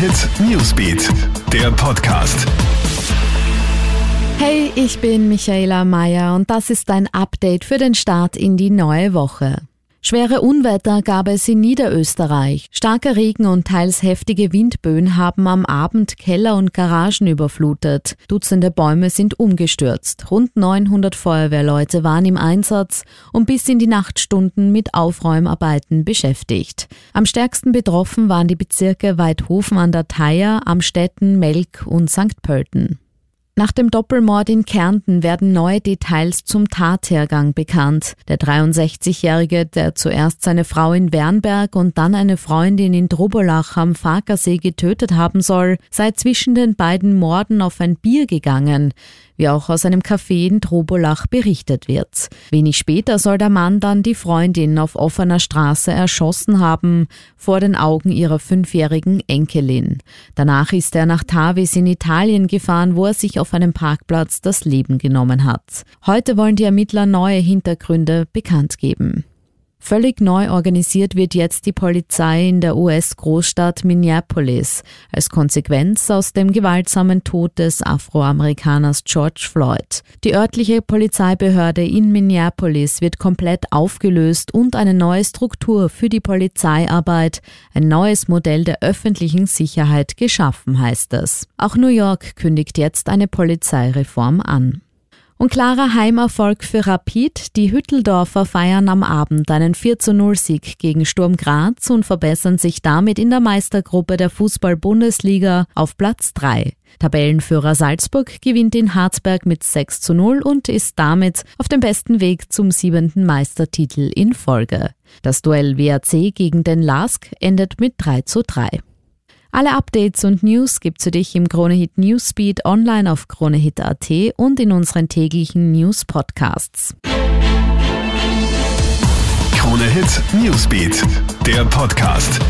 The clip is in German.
Hit Newsbeat, der Podcast. Hey, ich bin Michaela Mayer und das ist ein Update für den Start in die neue Woche. Schwere Unwetter gab es in Niederösterreich. Starker Regen und teils heftige Windböen haben am Abend Keller und Garagen überflutet. Dutzende Bäume sind umgestürzt. Rund 900 Feuerwehrleute waren im Einsatz und bis in die Nachtstunden mit Aufräumarbeiten beschäftigt. Am stärksten betroffen waren die Bezirke Weidhofen an der Theier, Amstetten, Melk und St. Pölten. Nach dem Doppelmord in Kärnten werden neue Details zum Tathergang bekannt. Der 63-Jährige, der zuerst seine Frau in Wernberg und dann eine Freundin in Drobolach am Farkersee getötet haben soll, sei zwischen den beiden Morden auf ein Bier gegangen wie auch aus einem Café in Trobolach berichtet wird. Wenig später soll der Mann dann die Freundin auf offener Straße erschossen haben, vor den Augen ihrer fünfjährigen Enkelin. Danach ist er nach Tavis in Italien gefahren, wo er sich auf einem Parkplatz das Leben genommen hat. Heute wollen die Ermittler neue Hintergründe bekannt geben. Völlig neu organisiert wird jetzt die Polizei in der US-Großstadt Minneapolis als Konsequenz aus dem gewaltsamen Tod des Afroamerikaners George Floyd. Die örtliche Polizeibehörde in Minneapolis wird komplett aufgelöst und eine neue Struktur für die Polizeiarbeit, ein neues Modell der öffentlichen Sicherheit geschaffen, heißt es. Auch New York kündigt jetzt eine Polizeireform an. Und klarer Heimerfolg für Rapid. Die Hütteldorfer feiern am Abend einen 4 zu 0 Sieg gegen Sturm Graz und verbessern sich damit in der Meistergruppe der Fußball-Bundesliga auf Platz 3. Tabellenführer Salzburg gewinnt in Harzberg mit 6 zu 0 und ist damit auf dem besten Weg zum siebenten Meistertitel in Folge. Das Duell WAC gegen den LASK endet mit 3 zu 3. Alle Updates und News gibt's für dich im Kronehit Newsbeat online auf kronehit.at und in unseren täglichen News Podcasts. Kronehit Newsbeat, der Podcast.